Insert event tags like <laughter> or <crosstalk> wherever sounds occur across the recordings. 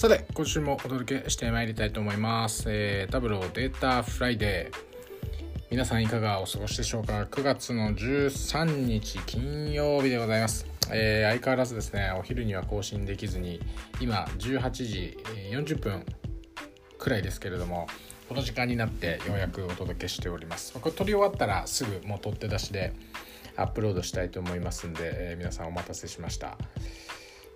さて今週もお届けしてまいりたいと思います、えー、ダブルデータフライデー。皆さんいかがお過ごしでしょうか？9月の13日金曜日でございます、えー、相変わらずですねお昼には更新できずに今18時40分くらいですけれどもこの時間になってようやくお届けしております。これ撮り終わったらすぐもう取って出しでアップロードしたいと思いますんで、えー、皆さんお待たせしました。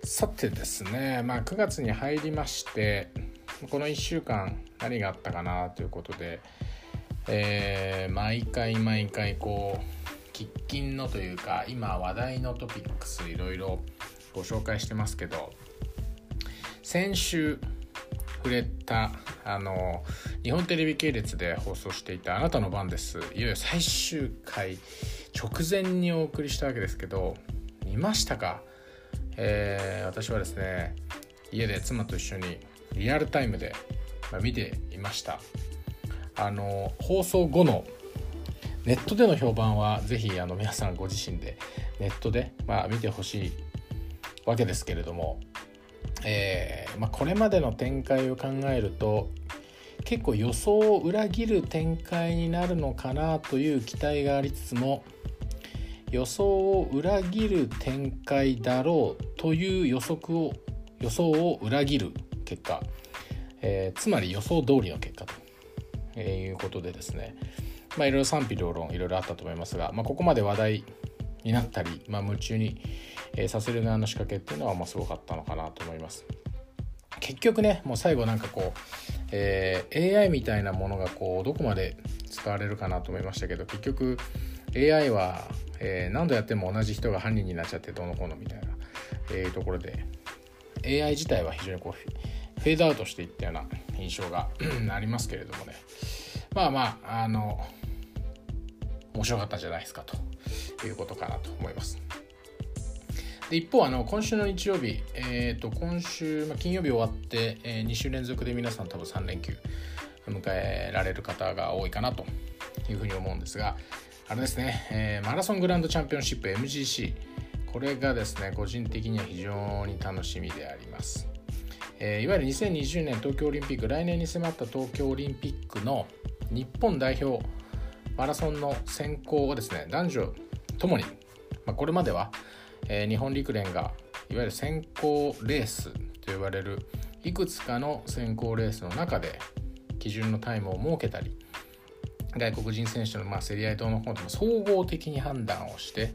さてですね、まあ、9月に入りましてこの1週間何があったかなということで、えー、毎回毎回こう喫緊のというか今話題のトピックスいろいろご紹介してますけど先週触れたあの日本テレビ系列で放送していた「あなたの番です」いよいよ最終回直前にお送りしたわけですけど見ましたか？えー、私はですね家で妻と一緒にリアルタイムで、ま、見ていました。あの放送後のネットでの評判はぜひあの皆さんご自身でネットで、まあ、見てほしいわけですけれども、えーまあ、これまでの展開を考えると結構予想を裏切る展開になるのかなという期待がありつつも予想を裏切る展開だろうという予測を予想を裏切る結果、えー、つまり予想通りの結果と、えー、いうことでですね。まあいろいろ賛否両論いろいろあったと思いますが、まあ、ここまで話題になったり、まあ、夢中に、えー、させる側の仕掛けっていうのはまあすごかったのかなと思います。結局ねもう最後なんかこう、えー、AI みたいなものがこうどこまで使われるかなと思いましたけど結局 AI はえー、何度やっても同じ人が犯人になっちゃってどうのこうのみたいな、えー、ところで AI 自体は非常にこうフェードアウトしていったような印象が <clears throat> ありますけれどもね。まあまああの面白かったじゃないですかということかなと思います。で一方あの今週の日曜日、えー、と今週、まあ、金曜日終わって、えー、2週連続で皆さん多分3連休迎えられる方が多いかなというふうに思うんですがあれですね、えー、マラソングランドチャンピオンシップ MGC これがですね個人的には非常に楽しみであります、えー、いわゆる2020年東京オリンピック来年に迫った東京オリンピックの日本代表マラソンの選考をですね男女ともに、まあ、これまでは、えー、日本陸連がいわゆる選考レースと呼ばれるいくつかの選考レースの中で基準のタイムを設けたり外国人選手のま競り合い等の方でも総合的に判断をして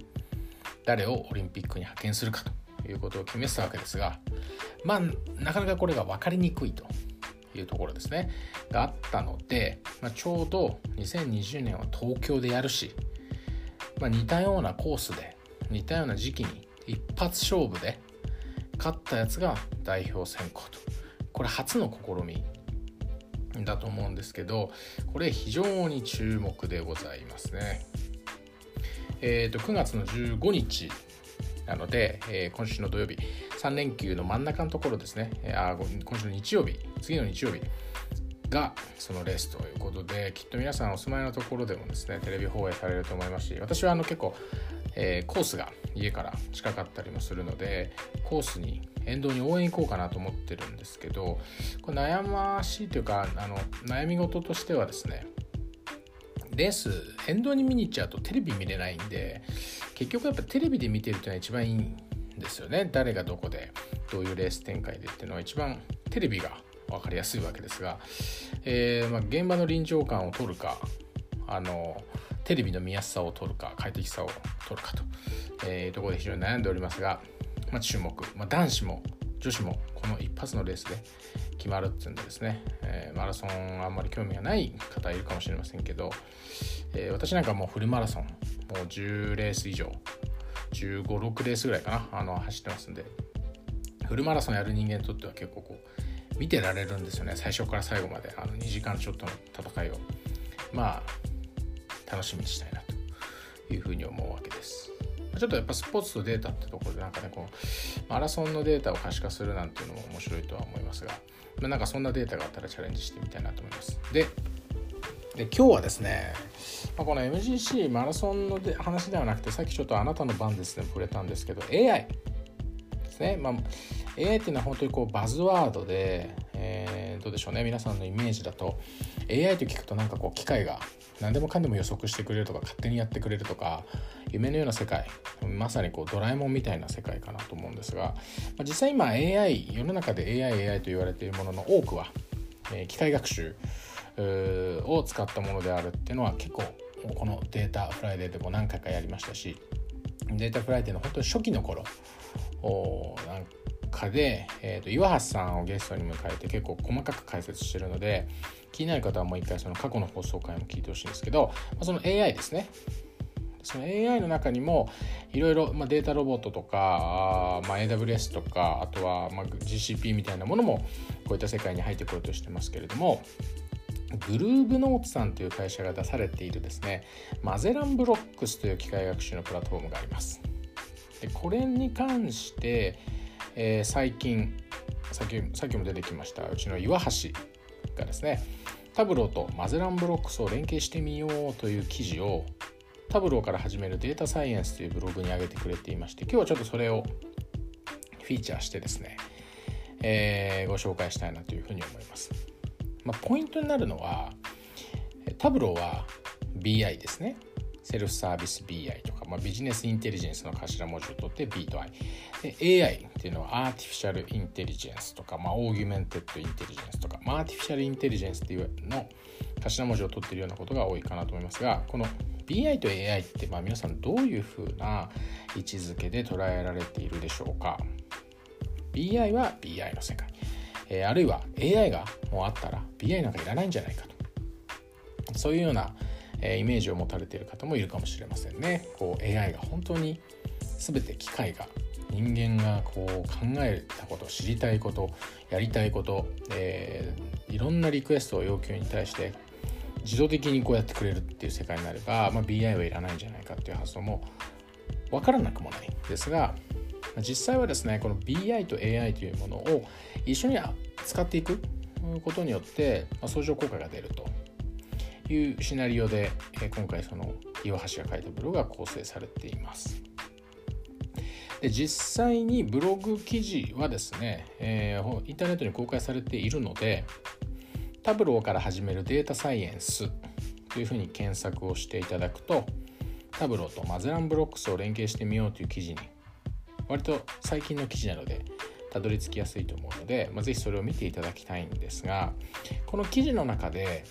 誰をオリンピックに派遣するかということを決めてたわけですがまあなかなかこれが分かりにくいというところですね。があったので、まあ、ちょうど2020年は東京でやるし、まあ、似たようなコースで似たような時期に一発勝負で勝ったやつが代表選考と。これ初の試みだと思うんですけどこれ非常に注目でございますね。えーと、9月の15日なので、えー、今週の土曜日3連休の真ん中のところですね、えー、あ今週の日曜日次の日曜日がそのレースということできっと皆さんお住まいのところでもですねテレビ放映されると思いますし私はあの結構、えー、コースが家から近かったりもするのでコースに沿道に応援行こうかなと思ってるんですけどこれ悩ましいというかあの悩み事としてはですねレース沿道に見に行っちゃうとテレビ見れないんで結局やっぱテレビで見てるっていうのは一番いいんですよね。誰がどこでどういうレース展開でっていうのは一番テレビが分かりやすいわけですが、えー、ま、現場の臨場感を取るかあのテレビの見やすさを取るか快適さを取るかというところで非常に悩んでおりますがまあ、注目、まあ、男子も女子もこの一発のレースで決まるっていうんでですね、えー、マラソンあんまり興味がない方いるかもしれませんけど、えー、私なんかもうフルマラソンもう10レース以上1 5 6レースぐらいかなあの走ってますんでフルマラソンやる人間にとっては結構こう見てられるんですよね。最初から最後まであの2時間ちょっとの戦いを。まあ楽しみにしたいなというふうに思うわけです。ちょっとやっぱスポーツとデータってところでなんかねこうマラソンのデータを可視化するなんていうのも面白いとは思いますが、まあ、なんかそんなデータがあったらチャレンジしてみたいなと思いますでで今日はですね、まあ、この MGC マラソンので話ではなくてさっきちょっとあなたの番ですね触れたんですけど AI ですね。まあ、AI っていうのは本当にこうバズワードで、えー、どうでしょうね皆さんのイメージだと AI と聞くとなんかこう機械が何でもかんでも予測してくれるとか勝手にやってくれるとか夢のような世界。まさにこうドラえもんみたいな世界かなと思うんですが、まあ、実際今 AI 世の中で AIAI AI と言われているものの多くは、え、機械学習を使ったものであるっていうのは結構このデータフライデーでも何回かやりましたしデータフライデーの本当に初期の頃なんかで、えーと、岩橋さんをゲストに迎えて結構細かく解説してるので気になる方はもう一回その過去の放送回も聞いてほしいんですけどまあその AI ですね。その AI の中にもいろいろデータロボットとか、まあ、AWS とかあとはま GCP みたいなものもこういった世界に入ってこようとしてますけれどもグルーブノーツさんという会社が出されているですねマゼランブロックスという機械学習のプラットフォームがあります。でこれに関して、えー、最近さっきさっきも出てきましたうちの岩橋がですねタブローとマゼランブロックスを連携してみようという記事をタブローから始めるデータサイエンスというブログに上げてくれていまして今日はちょっとそれをフィーチャーしてですね、えー、ご紹介したいなというふうに思います、まあ、ポイントになるのはタブローは BI ですね。セルフサービス BI とか、まあ、ビジネスインテリジェンスの頭文字を取って B と I で AI っていうのはアーティフィシャルインテリジェンスとか、まあ、オーギュメンテッドインテリジェンスとか、まあ、アーティフィシャルインテリジェンスっていうの頭文字を取っているようなことが多いかなと思いますがこの BI と AI ってまあ皆さんどういうふうな位置づけで捉えられているでしょうか。BI は BI の世界、えー、あるいは AI がもうあったら BI なんかいらないんじゃないかと。そういうようなえイメージを持たれている方もいるかもしれませんね。こう AI が本当に全て機械が人間がこう考えたこと知りたいことやりたいこと、えー、いろんなリクエストを要求に対して自動的にこうやってくれるっていう世界になれば、まあ、BI はいらないんじゃないかっていう発想も分からなくもないですが実際はですねこの BI と AI というものを一緒に使っていくことによって相乗効果が出るというシナリオで、え今回その岩橋が書いたブログが構成されています。で実際にブログ記事はですね、えー、インターネットに公開されているのでタブローから始めるデータサイエンスというふうに検索をしていただくとタブローとマゼランブロックスを連携してみようという記事に割と最近の記事なのでたどり着きやすいと思うので、まあ、ぜひそれを見ていただきたいんですがこの記事の中で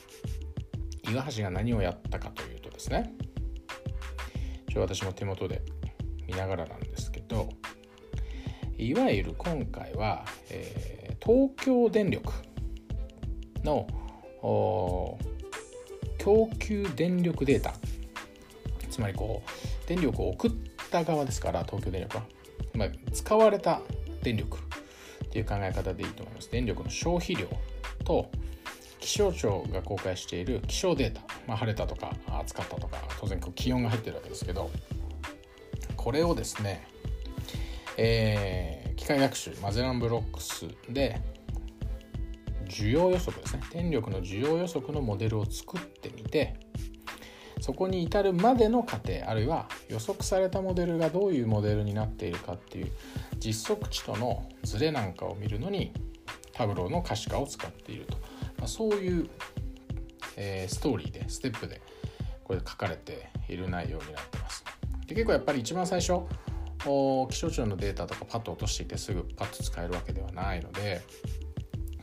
岩橋が何をやったかというとですね。ちょ私も手元で見ながらなんですけどいわゆる今回は、えー、東京電力の供給電力データ。つまりこう電力を送った側ですから東京電力は、まあ、使われた電力っていう考え方でいいと思います。電力の消費量と気象庁が公開している気象データ、まあ、晴れたとか暑かったとか当然気温が入ってるわけですけどこれをですね、えー、機械学習マゼランブロックスで需要予測ですね。電力の需要予測のモデルを作ってみてそこに至るまでの過程あるいは予測されたモデルがどういうモデルになっているかっていう実測値とのズレなんかを見るのにタブローの可視化を使っていると。まあ、そういう、えー、ストーリーでステップでこれ書かれている内容になってます。で結構やっぱり一番最初気象庁のデータとかパッと落としていてすぐパッと使えるわけではないので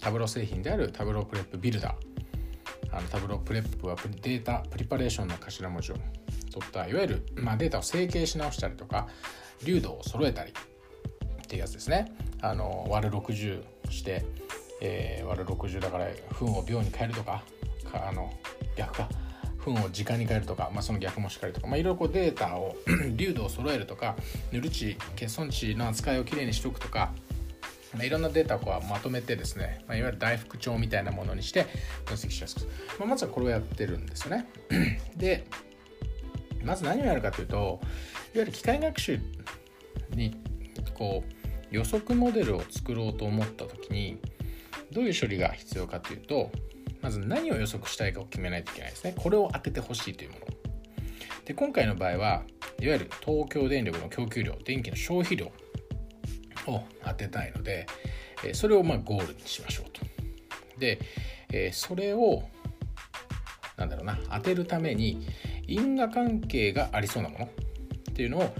タブロー製品であるタブロープレップビルダーあのタブロープレップはデータプリパレーションの頭文字を取ったいわゆる、まあ、データを整形し直したりとか流度を揃えたりっていうやつですねあの割る60してえー、割る60だから分を秒に変えるとかあの逆か。分を時間に変えるとか、まあ、その逆もしっかりとか、まあ、いろいろこうデータを <clears throat> 流度を揃えるとか塗る値欠損値の扱いをきれいにしておくとか、まあ、いろんなデータをこうまとめてですね、まあ、いわゆる大復調みたいなものにして分析しやすく、まあ、まずはこれをやってるんですよね。<clears throat> でまず何をやるかというといわゆる機械学習にこう予測モデルを作ろうと思った時にどういう処理が必要かというとまず何を予測したいかを決めないといけないですねこれを当ててほしいというもので今回の場合はいわゆる東京電力の供給量電気の消費量を当てたいので、それをまゴールにしましょうと。で、それをなんだろうな当てるために因果関係がありそうなものっていうのを、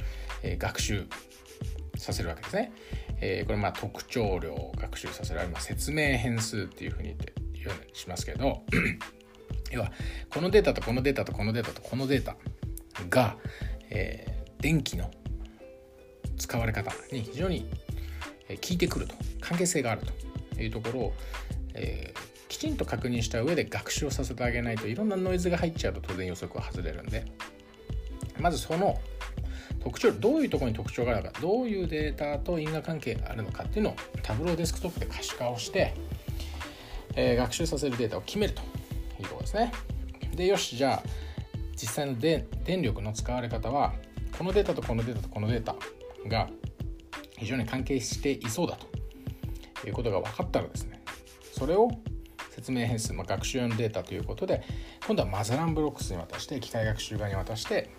学習させるわけですね。えこれまあ特徴量を学習させる、まあ、説明変数っていうふうに言って言うようにしますけど <clears throat> 要はこのデータとこのデータとこのデータとこのデータが、えー、電気の使われ方に非常に効いてくると関係性があるというところを、えー、きちんと確認した上で学習をさせてあげないといろんなノイズが入っちゃうと当然予測は外れるんでまずその特徴どういうところに特徴があるかどういうデータと因果関係があるのかっていうのをタブローデスクトップで可視化をして、えー、学習させるデータを決めるというところですね。でよしじゃあ実際の電力の使われ方はこのデータとこのデータとこのデータが非常に関係していそうだということが分かったらですねそれを説明変数、まあ、学習用のデータということで今度はマザランブロックスに渡して機械学習側に渡して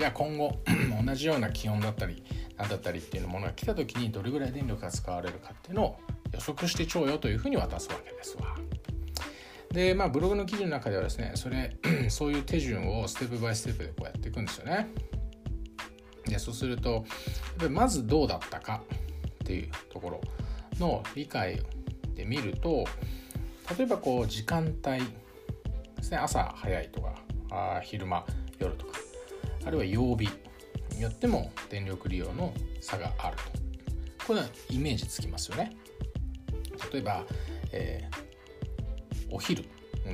じゃあ今後 <clears throat> 同じような気温だったり何だったりっていうものが来た時にどれぐらい電力が使われるかっていうのを予測してちょうよというふうに渡すわけですわ。でまあブログの記事の中ではですねそれそういう手順をステップバイステップでこうやっていくんですよね。でそうするとやっぱりまずどうだったかっていうところの理解で見ると例えばこう時間帯ですね朝早いとかあ昼間夜とかあるいは曜日によっても電力利用の差があると。これはイメージつきますよね。例えば、えー、お昼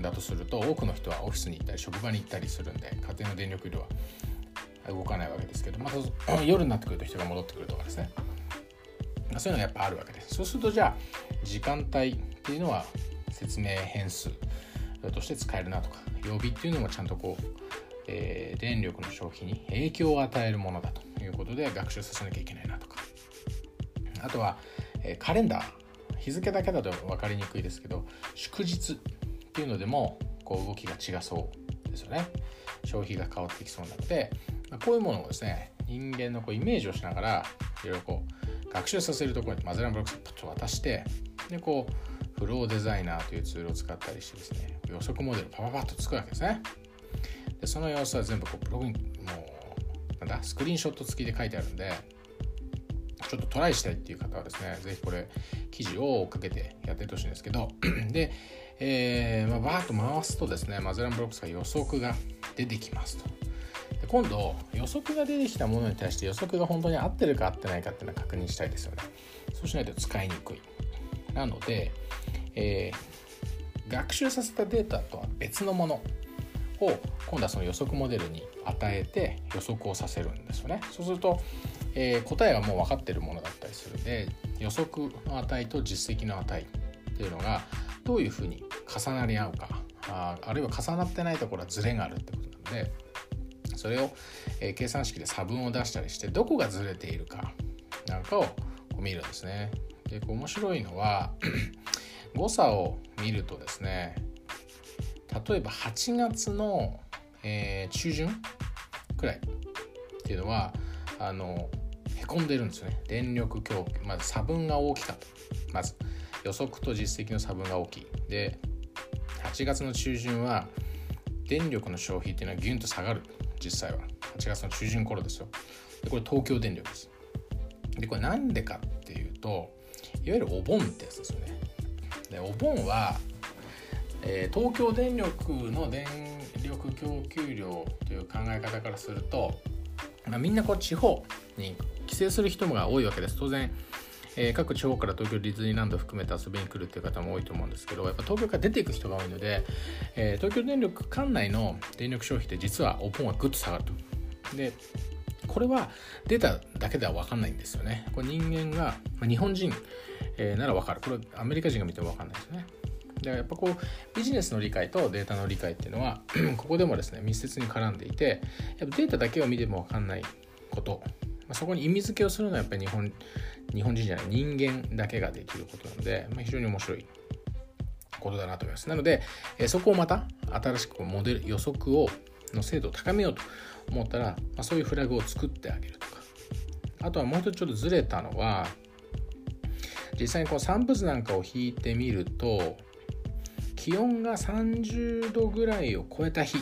だとすると多くの人はオフィスに行ったり職場に行ったりするんで家庭の電力量は動かないわけですけどまた <clears throat> 夜になってくると人が戻ってくるとかですね。そういうのがやっぱあるわけです。そうするとじゃあ時間帯っていうのは説明変数として使えるなとか曜日っていうのもちゃんとこう、えー、電力の消費に影響を与えるものだということで学習させなきゃいけないなとか。あとは、えー、カレンダー。日付だけだと分かりにくいですけど祝日っていうのでもこう動きが違そうですよね。消費が変わってきそうなのでこういうものをですね人間のこうイメージをしながらいろいろこう学習させるところにマゼランブロックスを渡してでこうフローデザイナーというツールを使ったりしてですね予測モデルパパパッと作るわけですね。でその様子は全部こうブログにもうなんだスクリーンショット付きで書いてあるんでちょっとトライしたいっていう方はですね、ぜひこれ、記事をかけてやっててほしいんですけど、<clears throat> で、えー、まあ、バーッと回すとですね、マゼランブロックスが予測が出てきますと。で今度予測が出てきたものに対して予測が本当に合ってるか合ってないかっていうのは確認したいですよね。そうしないと使いにくい。なので、えー、学習させたデータとは別のもの。を今度はその予測モデルに与えて予測をさせるんですよねそうすると、えー、答えはもう分かってるものだったりするんで予測の値と実績の値っていうのがどういうふうに重なり合うかああるいは重なってないところはズレがあるってことなのでそれを、えー、計算式で差分を出したりしてどこがずれているかなんかをこう見るんですね。でこう面白いのは <clears throat> 誤差を見るとですね例えば8月の、えー、中旬くらいっていうのはあのへこんでるんですよね。電力供給まず差分が大きかった。まず予測と実績の差分が大きい。で8月の中旬は電力の消費っていうのはギュンと下がる。実際は。8月の中旬頃ですよ。でこれ東京電力です。でこれなんでかっていうといわゆるお盆ってやつですよね。でお盆は、えー、東京電力の電力供給量という考え方からすると、まあ、みんなこう地方に帰省する人が多いわけです当然えー、各地方から東京ディズニーランド含めて遊びに来るっていう方も多いと思うんですけどやっぱ東京から出ていく人が多いので、えー、東京電力管内の電力消費って実はお盆はぐっと下がると。でこれはデータだけでは分かんないんですよね。これ人間が、まあ、日本人、え、なら分かる。これアメリカ人が見ても分かんないですよね。だからやっぱこうビジネスの理解とデータの理解っていうのは <clears throat> ここでもですね密接に絡んでいてやっぱデータだけを見ても分かんないことまあ、そこに意味付けをするのはやっぱり日本日本人じゃない人間だけができることなので、まあ、非常に面白いことだなと思います。なので、えそこをまた新しくモデル予測をの精度を高めようと思ったら、まあ、そういうフラグを作ってあげるとかあとはもう一つちょっとずれたのは実際にこう散布図なんかを引いてみると気温が30度ぐらいを超えた日っ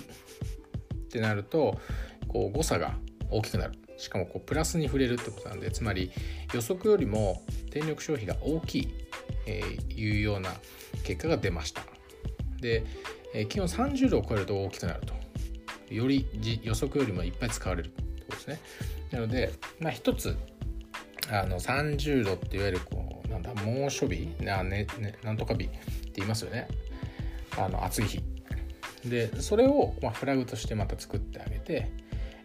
てなるとこう誤差が大きくなる。しかもこうプラスに触れるってことなんでつまり予測よりも電力消費が大きい、えー、いうような結果が出ました。で、えー、気温30度を超えると大きくなると。より予測よりもいっぱい使われるってことですね。なので、まあ、つあの30度っていわゆるこうなんだ猛暑日な,、ねね、なんとか日って言いますよね。あの暑い日。でそれを、ま、フラグとしてまた作ってあげて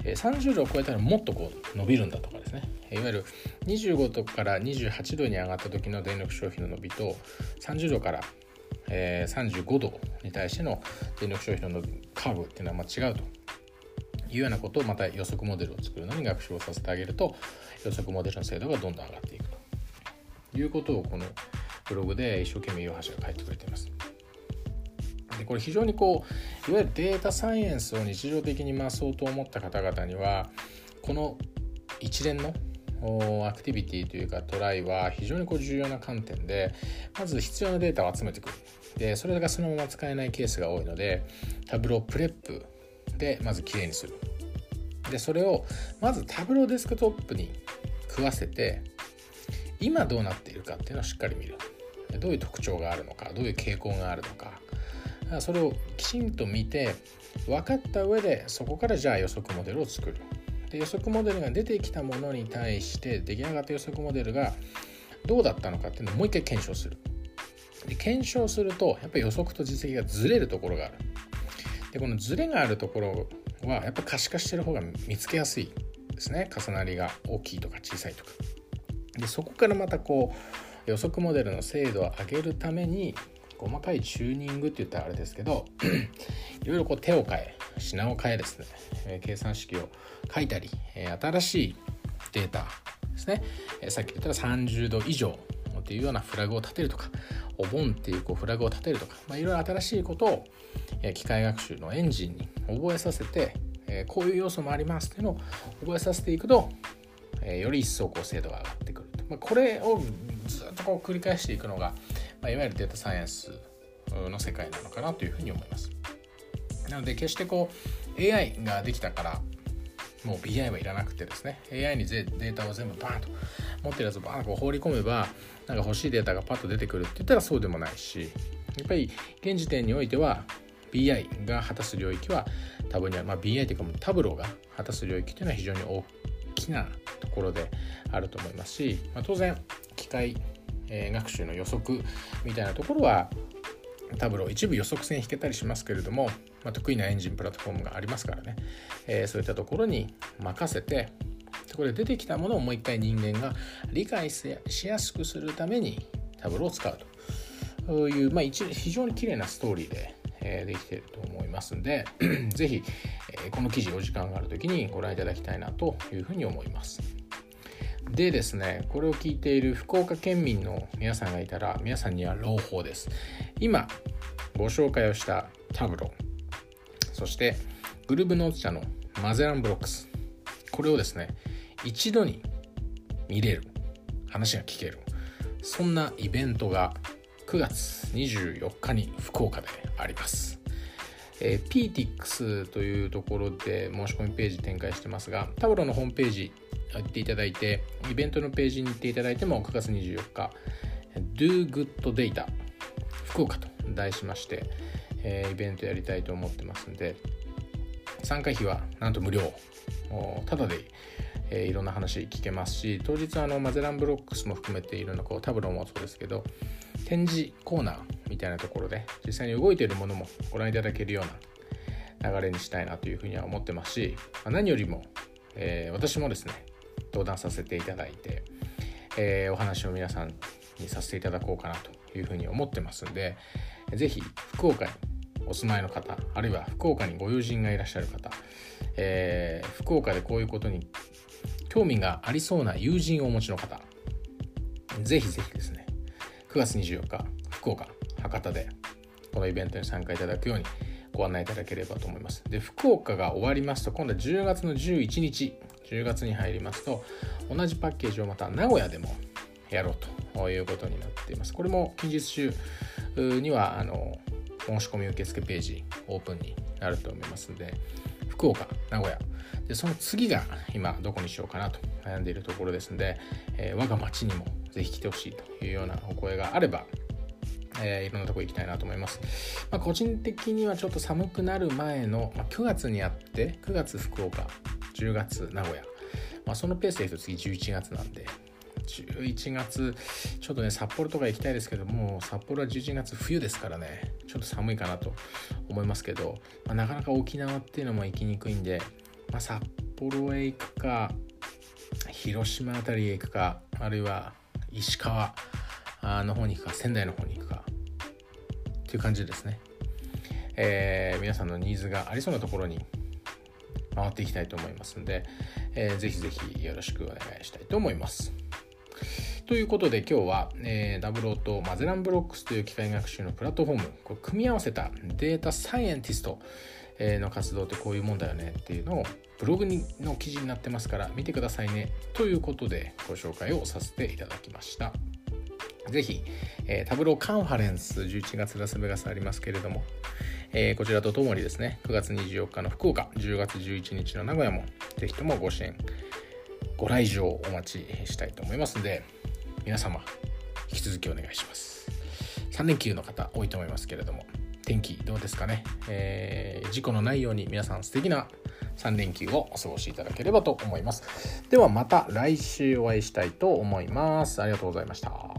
30度を超えたらもっとこう伸びるんだとかですね。いわゆる25度から28度に上がった時の電力消費の伸びと30度から35度に対しての電力消費のカーブっていうのはま違うと。いうようなことをまた予測モデルを作るのに学習をさせてあげると予測モデルの精度がどんどん上がっていくと。いうことをこのブログで一生懸命岩橋が書いてくれています。でこれ非常にこういわゆるデータサイエンスを日常的に増そうと思った方々にはこの一連のアクティビティというかトライは非常にこう重要な観点でまず必要なデータを集めてくる。でそれがそのまま使えないケースが多いのでタブロープレップでまずきれいにする。でそれをまずタブローデスクトップに食わせて今どうなっているかっていうのをしっかり見る。どういう特徴があるのかどういう傾向があるのか。それをきちんと見て分かった上でそこからじゃあ予測モデルを作る。で予測モデルが出てきたものに対して出来上がった予測モデルがどうだったのかっていうのをもう一回検証する。で検証するとやっぱり予測と実績がずれるところがある。でこのずれがあるところはやっぱ可視化してる方が見つけやすいですね。重なりが大きいとか小さいとか。でそこからまたこう予測モデルの精度を上げるために細かいチューニングって言ったらあれですけど <clears throat> いろいろこう手を変え品を変えですね、え計算式を書いたり、え新しいデータですね、えさっき言ったら30度以上っていうようなフラグを立てるとかお盆っていうこうフラグを立てるとか、まあ、いろいろ新しいことを、え機械学習のエンジンに覚えさせて、えこういう要素もありますっていうのを覚えさせていくと、えより一層こう精度が上がってくると、まあ、これをずっとこう繰り返していくのが、まあ、いわゆるデータサイエンスの世界なのかなというふうに思います。なので決してこう AI ができたからもう BI はいらなくてですね AI にデータを全部バーンと持ってるやつをバーンと放り込めばなんか欲しいデータがパッと出てくるって言ったらそうでもないしやっぱり現時点においては BI が果たす領域は多分には、まあ、BI というかもタブローが果たす領域というのは非常に大きなところであると思いますし、まあ、当然機械え学習の予測みたいなところはタブロー一部予測線引けたりしますけれども、まあ、得意なエンジンプラットフォームがありますからね、えー、そういったところに任せてそこで出てきたものをもう一回人間が理解しやすくするためにタブローを使うという、まあ、非常に綺麗なストーリーで、えー、できていると思いますんで <clears throat> 是非、えー、この記事お時間がある時にご覧いただきたいなというふうに思います。でですねこれを聞いている福岡県民の皆さんがいたら皆さんには朗報です。今ご紹介をしたタブロそしてグルーブノーツ社のマゼランブロックスこれをですね一度に見れる話が聞けるそんなイベントが9月24日に福岡であります、えー、PTX というところで申し込みページ展開してますがタブロのホームページ行っていただいて、イベントのページに行っていただいても、9月24日、Do Good Data 福岡と題しまして、えー、イベントやりたいと思ってますんで、参加費はなんと無料、ただで、えー、いろんな話聞けますし、当日あのマゼランブロックスも含めていろんなこうタブローもそうですけど、展示コーナーみたいなところで実際に動いているものもご覧いただけるような流れにしたいなというふうには思ってますし、ま、何よりも、えー、私もですね登壇させていただいて、えー、お話を皆さんにさせていただこうかなというふうに思ってますんで是非福岡にお住まいの方あるいは福岡にご友人がいらっしゃる方、えー、福岡でこういうことに興味がありそうな友人をお持ちの方是非是非ですね9月24日福岡博多でこのイベントに参加いただくようにご案内いただければと思います。で、福岡が終わりますと、今度は10月の11日、10月に入りますと同じパッケージをまた名古屋でもやろうということになっています。これも近日中にはあの申し込み受付ページオープンになると思いますので福岡名古屋でその次が今どこにしようかなと悩んでいるところですので、えー、我が町にもぜひ来てほしいというようなお声があればえー、いろんなとこ行きたいなと思います。まあ、個人的にはちょっと寒くなる前の、まあ、9月にあって9月福岡10月名古屋、まあ、そのペースでいくと次11月なんで。11月ちょっとね札幌とか行きたいですけども札幌は11月冬ですからね。ちょっと寒いかなと思いますけど、まあ、なかなか沖縄っていうのも行きにくいんで、まあ、札幌へ行くか広島辺りへ行くかあるいは石川の方に行くか仙台の方に行くか。っていう感じですね、えー、皆さんのニーズがありそうなところに回っていきたいと思いますので、えー、ぜひぜひよろしくお願いしたいと思います。ということで今日は、えー、ダブローとマゼランブロックスという機械学習のプラットフォームこれ組み合わせたデータサイエンティストの活動ってこういうもんだよねっていうのをブログにの記事になってますから見てくださいねということでご紹介をさせていただきました。ぜひ、えー、タブローカンファレンス11月ラスベガスありますけれども、えー、こちらとともにですね、9月24日の福岡、10月11日の名古屋も、ぜひともご支援、ご来場お待ちしたいと思いますので、皆様、引き続きお願いします。3連休の方多いと思いますけれども、天気どうですかね、えー、事故のないように皆さん素敵な3連休をお過ごしいただければと思います。ではまた来週お会いしたいと思います。ありがとうございました。